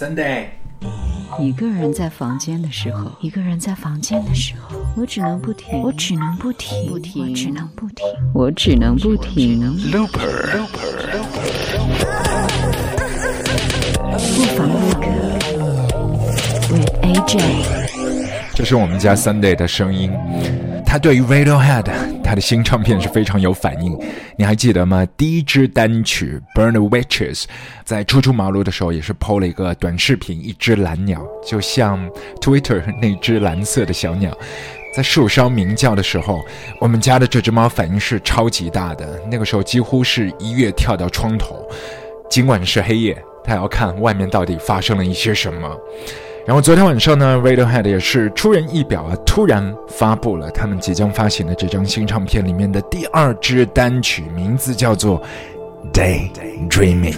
Sunday，一个人在房间的时候，一个人在房间的时候，我只能不停，我只能不停，不停，我只能不停，我只能不停。Looper，不妨录歌，with AJ。这是我们家 Sunday 的声音。他对于 Radiohead 他的新唱片是非常有反应，你还记得吗？第一支单曲《Burn the Witches》在初出茅庐的时候也是 PO 了一个短视频，一只蓝鸟，就像 Twitter 那只蓝色的小鸟，在树梢鸣叫的时候，我们家的这只猫反应是超级大的，那个时候几乎是一跃跳到窗头，尽管是黑夜，它要看外面到底发生了一些什么。然后昨天晚上呢，Radiohead 也是出人意表啊，突然发布了他们即将发行的这张新唱片里面的第二支单曲，名字叫做《Daydreaming》。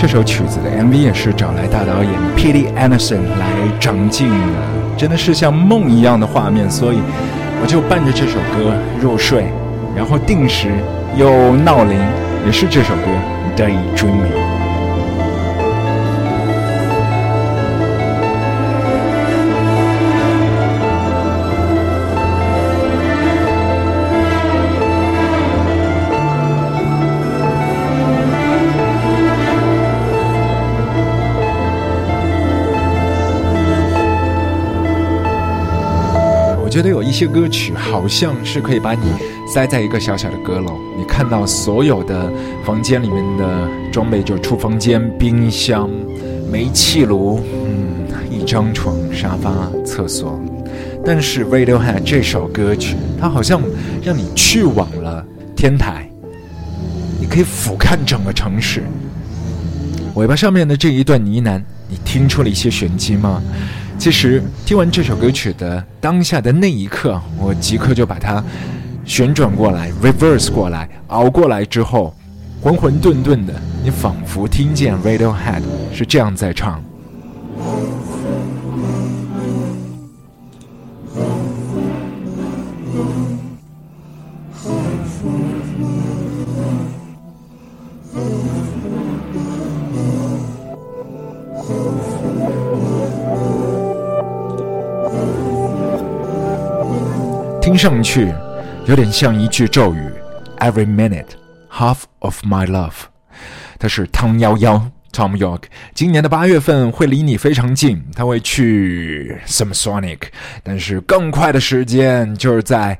这首曲子的 MV 也是找来大导演 Pete Anderson 来掌镜的，真的是像梦一样的画面，所以我就伴着这首歌入睡，然后定时又闹铃。也是这首歌《Daydreaming》。觉得有一些歌曲好像是可以把你塞在一个小小的阁楼，你看到所有的房间里面的装备，就厨房间、冰箱、煤气炉，嗯，一张床、沙发、厕所。但是 radio had 这首歌曲，它好像让你去往了天台，你可以俯瞰整个城市。尾巴上面的这一段呢喃，你听出了一些玄机吗？其实听完这首歌曲的当下的那一刻，我即刻就把它旋转过来，reverse 过来，熬过来之后，浑浑沌沌的，你仿佛听见 Radiohead 是这样在唱。听上去有点像一句咒语，Every minute, half of my love。他是汤幺幺 Tom York，今年的八月份会离你非常近，他会去 s a m s o n i c 但是更快的时间就是在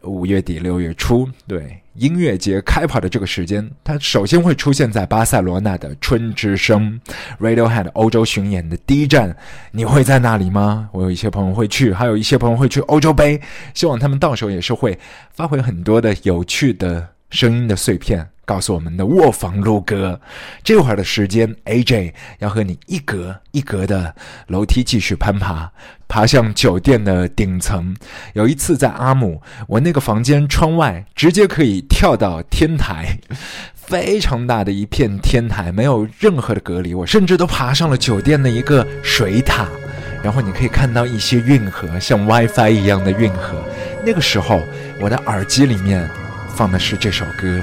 五月底六月初，对。音乐节开跑的这个时间，它首先会出现在巴塞罗那的春之声，Radiohead 欧洲巡演的第一站，你会在那里吗？我有一些朋友会去，还有一些朋友会去欧洲杯，希望他们到时候也是会发挥很多的有趣的声音的碎片。告诉我们的卧房录歌，这会儿的时间，AJ 要和你一格一格的楼梯继续攀爬，爬向酒店的顶层。有一次在阿姆，我那个房间窗外直接可以跳到天台，非常大的一片天台，没有任何的隔离。我甚至都爬上了酒店的一个水塔，然后你可以看到一些运河，像 WiFi 一样的运河。那个时候，我的耳机里面放的是这首歌。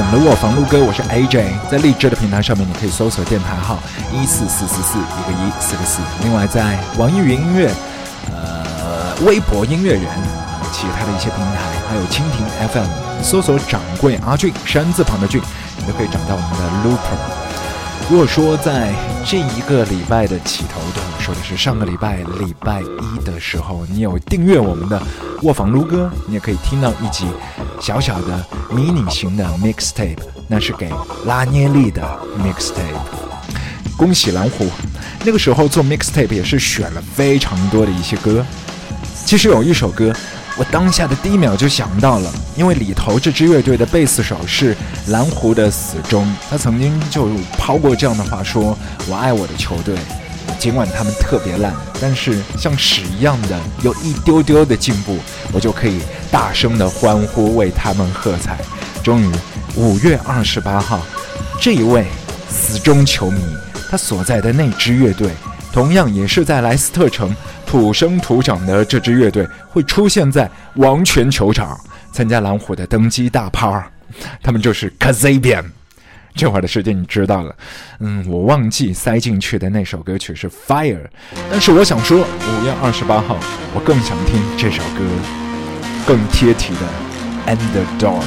我们的卧房录歌，我是 AJ，在荔枝的平台上面，你可以搜索电台号一四四四四一个一四个四。另外，在网易云音乐、呃微博音乐人、其他的一些平台，还有蜻蜓 FM，搜索掌柜阿俊山字旁的俊，你都可以找到我们的 Looper。如果说在这一个礼拜的起头的。说的是上个礼拜礼拜一的时候，你有订阅我们的卧房撸歌，你也可以听到一集小小的迷你型的 mixtape，那是给拉涅利的 mixtape。恭喜蓝湖，那个时候做 mixtape 也是选了非常多的一些歌。其实有一首歌，我当下的第一秒就想到了，因为里头这支乐队的贝斯手是蓝湖的死忠，他曾经就抛过这样的话说：“我爱我的球队。”尽管他们特别烂，但是像屎一样的有一丢丢的进步，我就可以大声的欢呼为他们喝彩。终于，五月二十八号，这一位死忠球迷，他所在的那支乐队，同样也是在莱斯特城土生土长的这支乐队，会出现在王权球场参加蓝虎的登基大趴。他们就是 Kazabian。这会儿的时间你知道了，嗯，我忘记塞进去的那首歌曲是《Fire》，但是我想说，五月二十八号，我更想听这首歌，更贴题的《Underdog》。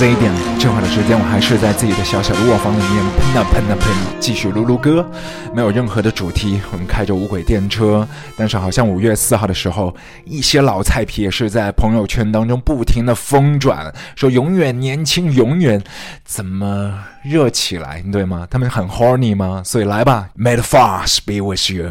这一点，这会儿的时间，我还是在自己的小小的卧房里面喷啊喷啊喷，继续撸撸歌，没有任何的主题。我们开着无轨电车，但是好像五月四号的时候，一些老菜皮也是在朋友圈当中不停的疯转，说永远年轻，永远怎么热起来，对吗？他们很 horny 吗？所以来吧，May the force be with you。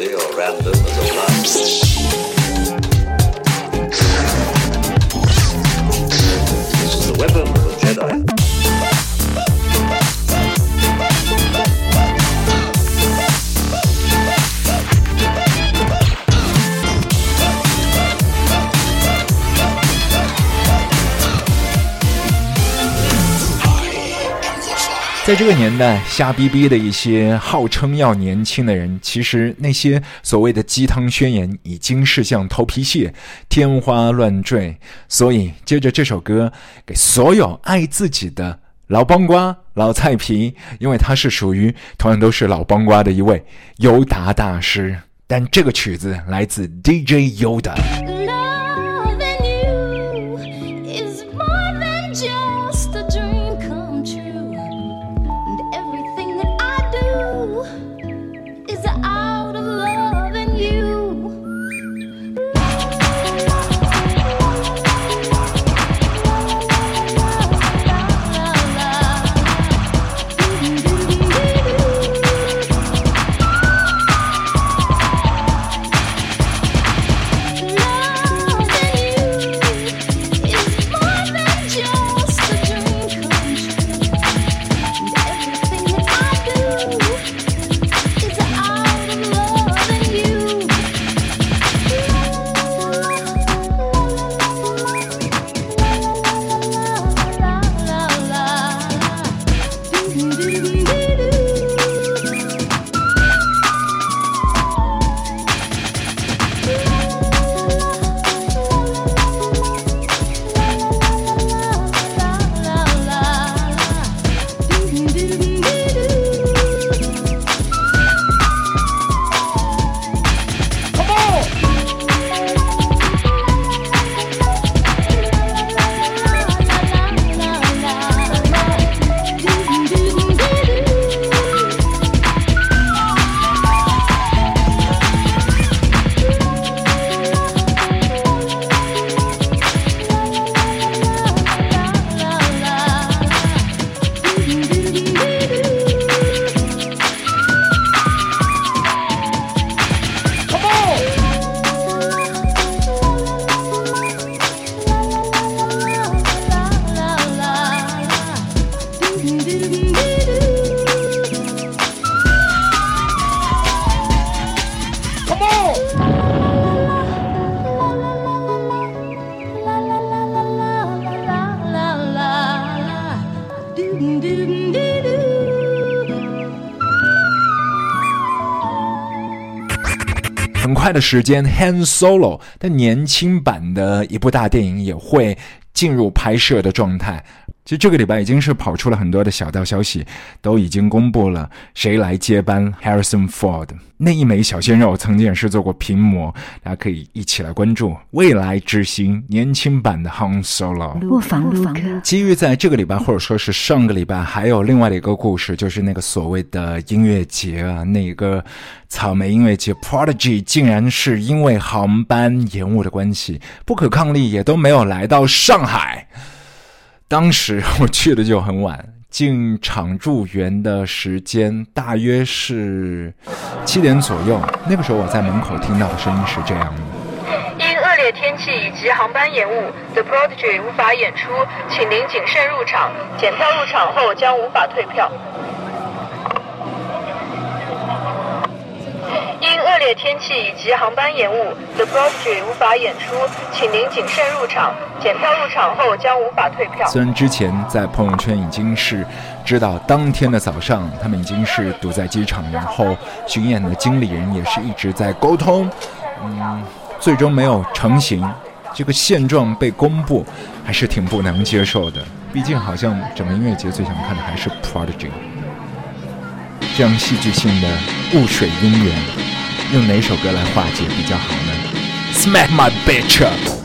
crazy or random as. This is the weapon of a Jedi. 在这个年代，瞎逼逼的一些号称要年轻的人，其实那些所谓的鸡汤宣言已经是像头皮屑，天花乱坠。所以，接着这首歌，给所有爱自己的老帮瓜、老菜皮，因为他是属于同样都是老帮瓜的一位尤达大师。但这个曲子来自 DJ Yoda。拍时间 Hand Solo 的年轻版的一部大电影也会进入拍摄的状态。其实这个礼拜已经是跑出了很多的小道消息，都已经公布了谁来接班 Harrison Ford。那一枚小鲜肉曾经也是做过屏模，大家可以一起来关注未来之星年轻版的 Han Solo。不妨不妨。基于在这个礼拜或者说是上个礼拜，还有另外的一个故事，就是那个所谓的音乐节啊，那个草莓音乐节 Prodigy 竟然是因为航班延误的关系，不可抗力也都没有来到上海。当时 我去的就很晚，进场入园的时间大约是七点左右。那个时候我在门口听到的声音是这样的：因恶劣天气以及航班延误，The Prodigy 无法演出，请您谨慎入场。检票入场后将无法退票。因恶劣天气以及航班延误，The Prodigy 无法演出，请您谨慎入场。检票入场后将无法退票。虽然之前在朋友圈已经是知道，当天的早上他们已经是堵在机场，然后巡演的经理人也是一直在沟通，嗯，最终没有成型。这个现状被公布，还是挺不能接受的。毕竟好像整个音乐节最想看的还是 Prodigy。这样戏剧性的雾水姻缘，用哪首歌来化解比较好呢？Smack my bitch up。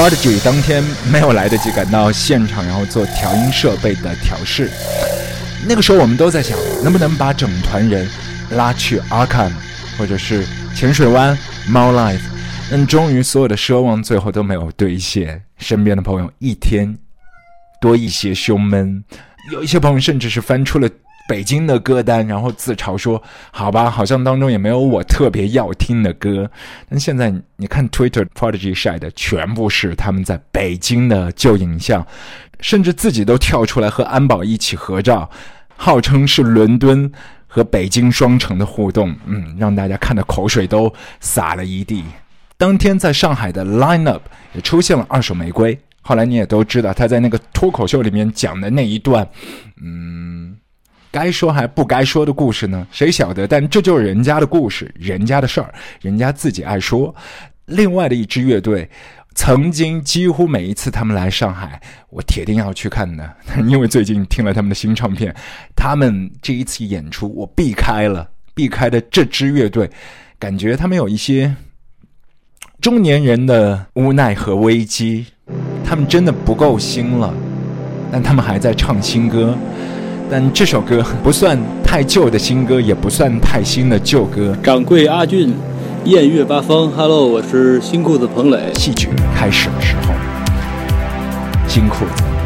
Prodigy 当天没有来得及赶到现场，然后做调音设备的调试。那个时候我们都在想，能不能把整团人拉去 Arkham，或者是浅水湾、猫 Life。但终于所有的奢望最后都没有兑现。身边的朋友一天多一些胸闷，有一些朋友甚至是翻出了。北京的歌单，然后自嘲说：“好吧，好像当中也没有我特别要听的歌。”但现在你看 Twitter Prodigy 晒的全部是他们在北京的旧影像，甚至自己都跳出来和安保一起合照，号称是伦敦和北京双城的互动。嗯，让大家看的口水都洒了一地。当天在上海的 Lineup 也出现了二手玫瑰。后来你也都知道他在那个脱口秀里面讲的那一段，嗯。该说还不该说的故事呢？谁晓得？但这就是人家的故事，人家的事儿，人家自己爱说。另外的一支乐队，曾经几乎每一次他们来上海，我铁定要去看的，因为最近听了他们的新唱片，他们这一次演出我避开了，避开的这支乐队，感觉他们有一些中年人的无奈和危机，他们真的不够新了，但他们还在唱新歌。但这首歌不算太旧的新歌，也不算太新的旧歌。掌柜阿俊，艳月八方，Hello，我是新裤子彭磊。戏剧开始的时候，新裤子。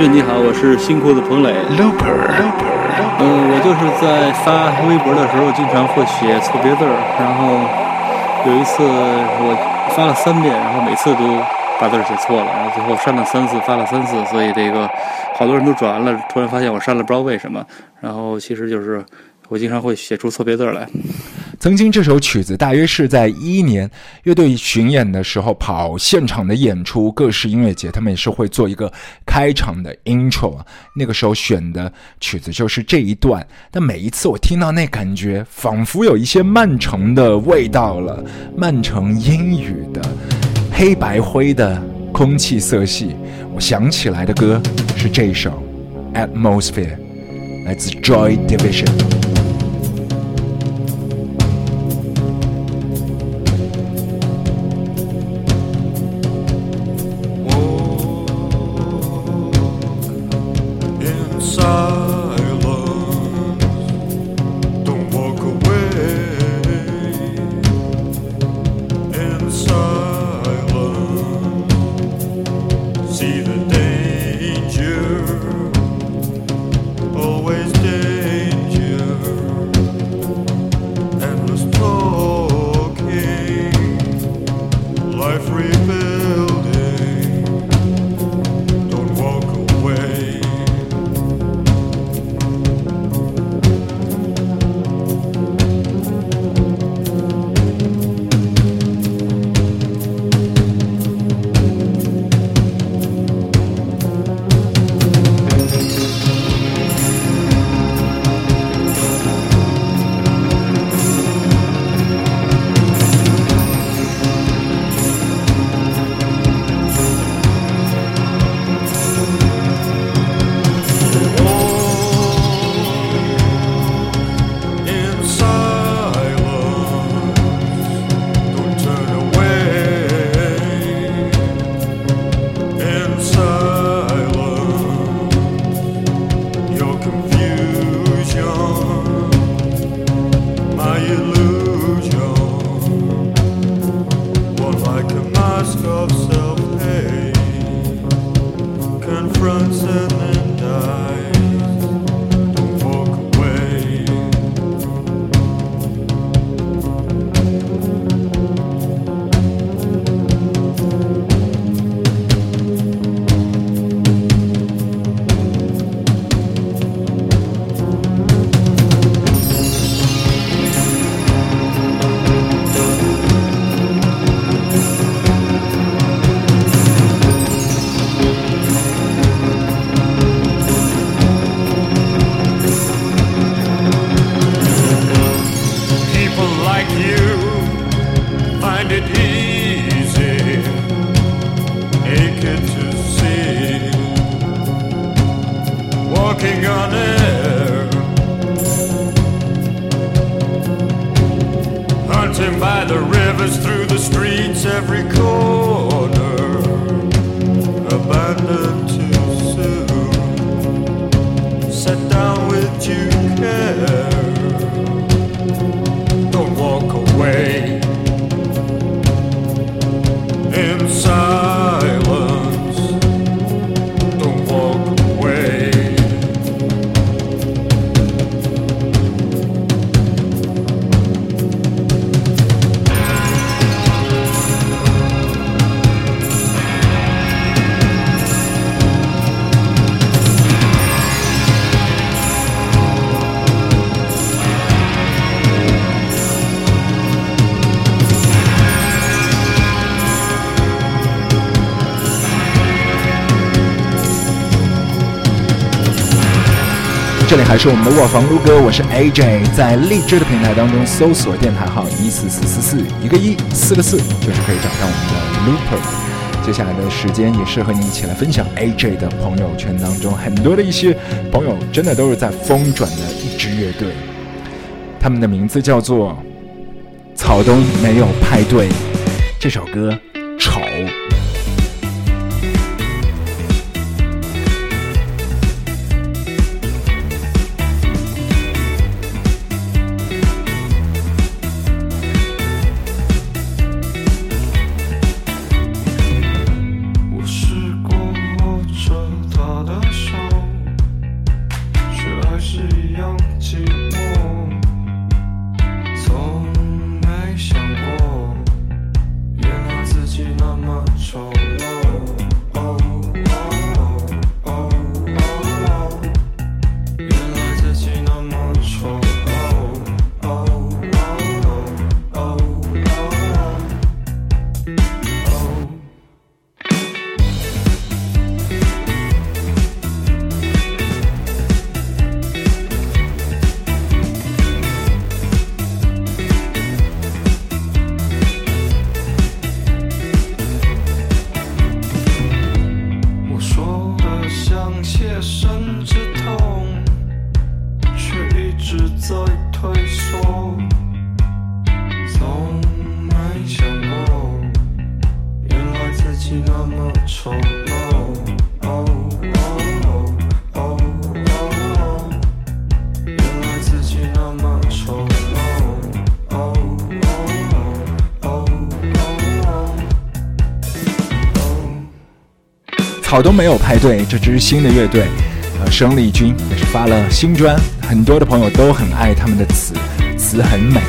俊你好，我是新裤子彭磊。Looper，Looper，嗯，我就是在发微博的时候，经常会写错别字儿，然后有一次我发了三遍，然后每次都把字儿写错了，然后最后删了三次，发了三次，所以这个好多人都转完了，突然发现我删了，不知道为什么。然后其实就是我经常会写出错别字来。曾经这首曲子大约是在一一年乐队巡演的时候跑现场的演出，各式音乐节他们也是会做一个开场的 intro。那个时候选的曲子就是这一段，但每一次我听到那感觉，仿佛有一些曼城的味道了。曼城阴雨的黑白灰的空气色系，我想起来的歌是这首 Atmosphere，来自 Joy Division。这里还是我们的卧房撸哥，我是 AJ，在荔枝的平台当中搜索电台号一四四四四，一个一四个四，就是可以找到我们的 Looper。接下来的时间也是和你一起来分享 AJ 的朋友圈当中很多的一些朋友，真的都是在疯转的一支乐队，他们的名字叫做草东没有派对，这首歌草都没有派对，这支新的乐队，呃，生力军也是发了新专，很多的朋友都很爱他们的词，词很美。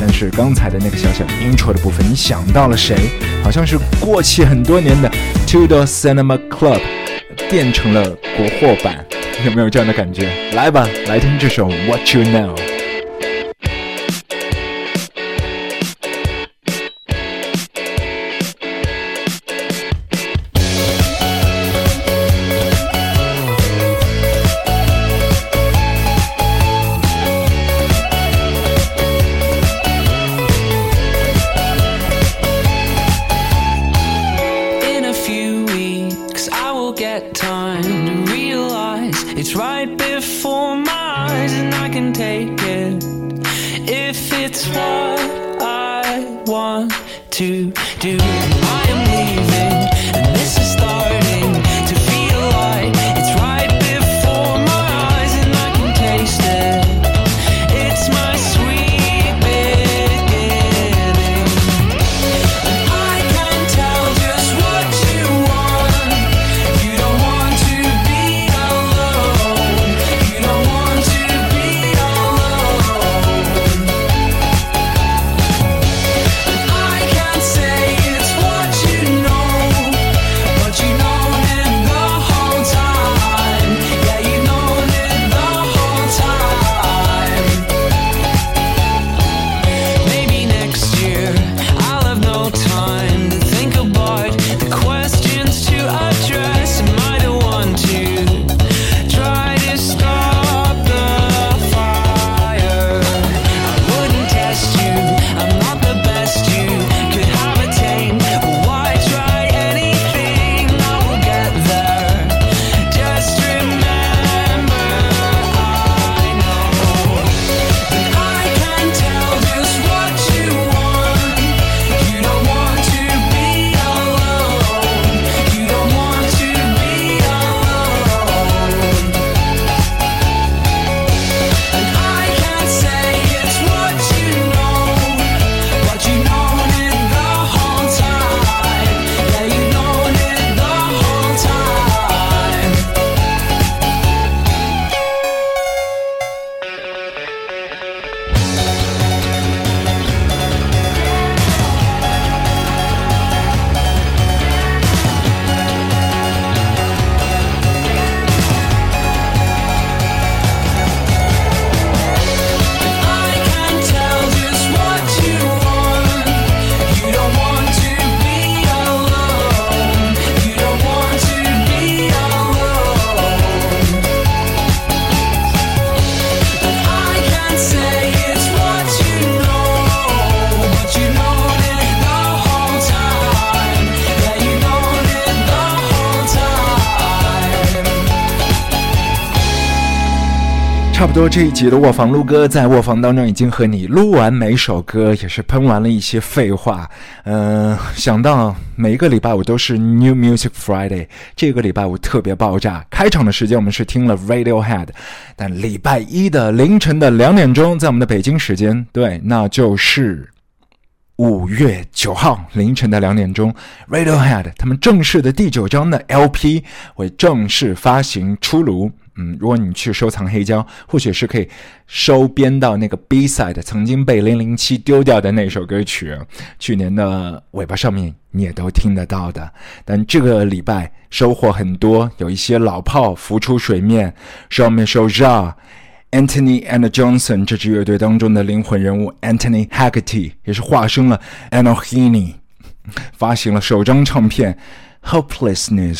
但是刚才的那个小小 intro 的部分，你想到了谁？好像是过气很多年的 Tudor Cinema Club 变成了国货版，有没有这样的感觉？来吧，来听这首 What You Know。多这一集的卧房录歌，在卧房当中已经和你录完每首歌，也是喷完了一些废话。嗯，想到每一个礼拜五都是 New Music Friday，这个礼拜五特别爆炸。开场的时间我们是听了 Radiohead，但礼拜一的凌晨的两点钟，在我们的北京时间，对，那就是五月九号凌晨的两点钟，Radiohead 他们正式的第九张的 LP 会正式发行出炉。嗯，如果你去收藏黑胶，或许是可以收编到那个 B side，曾经被零零七丢掉的那首歌曲，去年的尾巴上面你也都听得到的。但这个礼拜收获很多，有一些老炮浮出水面，上面说 Ja。Anthony and Johnson 这支乐队当中的灵魂人物 Anthony Haggerty 也是化身了 Anohini，发行了首张唱片《Hopelessness》，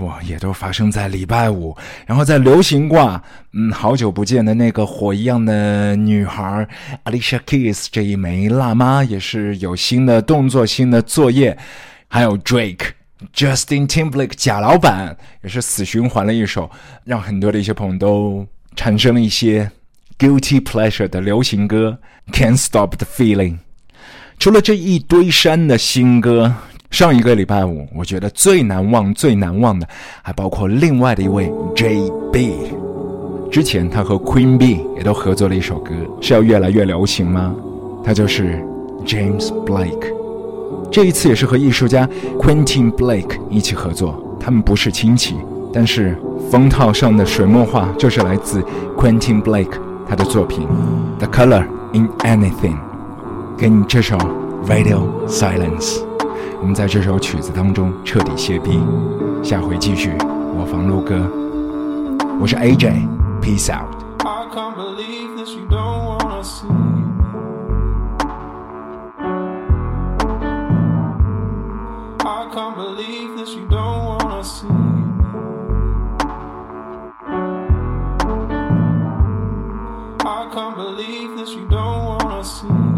哇，也都发生在礼拜五。然后在流行挂，嗯，好久不见的那个火一样的女孩 Alicia Keys 这一枚辣妈也是有新的动作、新的作业。还有 Drake、Justin Timberlake 假老板也是死循环了一首，让很多的一些朋友都。产生了一些 guilty pleasure 的流行歌，Can't Stop the Feeling。除了这一堆山的新歌，上一个礼拜五，我觉得最难忘、最难忘的，还包括另外的一位 J.B。之前他和 Queen B 也都合作了一首歌，是要越来越流行吗？他就是 James Blake。这一次也是和艺术家 Quentin Blake 一起合作，他们不是亲戚。但是封套上的水墨画就是来自 Quentin Blake 他的作品《The Color in Anything》。给你这首《Radio Silence》，我们在这首曲子当中彻底歇逼。下回继续，我房录歌。我是 AJ，Peace out。卧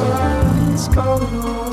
房录歌。